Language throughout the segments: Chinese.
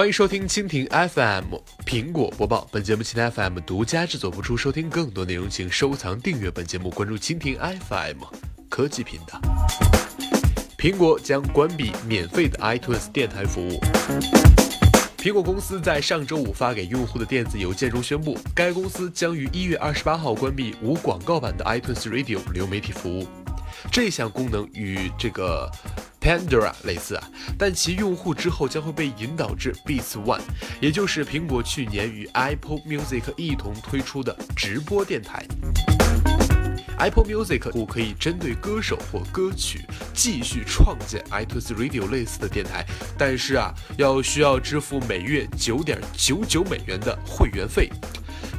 欢迎收听蜻蜓 FM 苹果播报，本节目蜻蜓 FM 独家制作播出。收听更多内容，请收藏订阅本节目，关注蜻蜓 FM 科技频道。苹果将关闭免费的 iTunes 电台服务。苹果公司在上周五发给用户的电子邮件中宣布，该公司将于一月二十八号关闭无广告版的 iTunes Radio 流媒体服务。这项功能与这个 Pandora 类似啊，但其用户之后将会被引导至 Beats One，也就是苹果去年与 Apple Music 一同推出的直播电台。Apple Music 户可以针对歌手或歌曲继续创建 iTunes Radio 类似的电台，但是啊，要需要支付每月九点九九美元的会员费。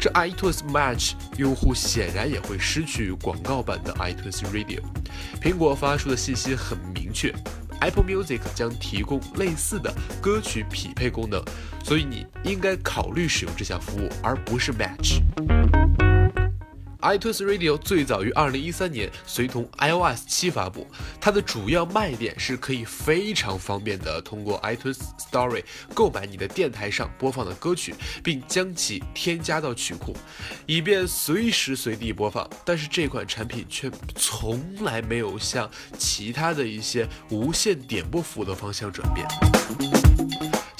这 iTunes Match 用户显然也会失去广告版的 iTunes Radio。苹果发出的信息很明确，Apple Music 将提供类似的歌曲匹配功能，所以你应该考虑使用这项服务，而不是 Match。iTunes Radio 最早于二零一三年随同 iOS 七发布，它的主要卖点是可以非常方便的通过 iTunes Store 购买你的电台上播放的歌曲，并将其添加到曲库，以便随时随地播放。但是这款产品却从来没有向其他的一些无线点播服务的方向转变。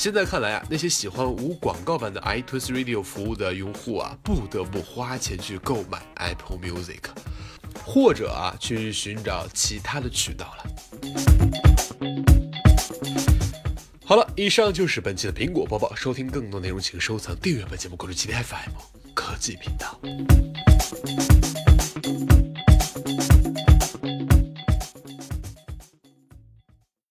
现在看来啊，那些喜欢无广告版的 iTunes Radio 服务的用户啊，不得不花钱去购买 Apple Music，或者啊，去寻找其他的渠道了。好了，以上就是本期的苹果播报。收听更多内容，请收藏、订阅本节目，关注七天 FM 科技频道。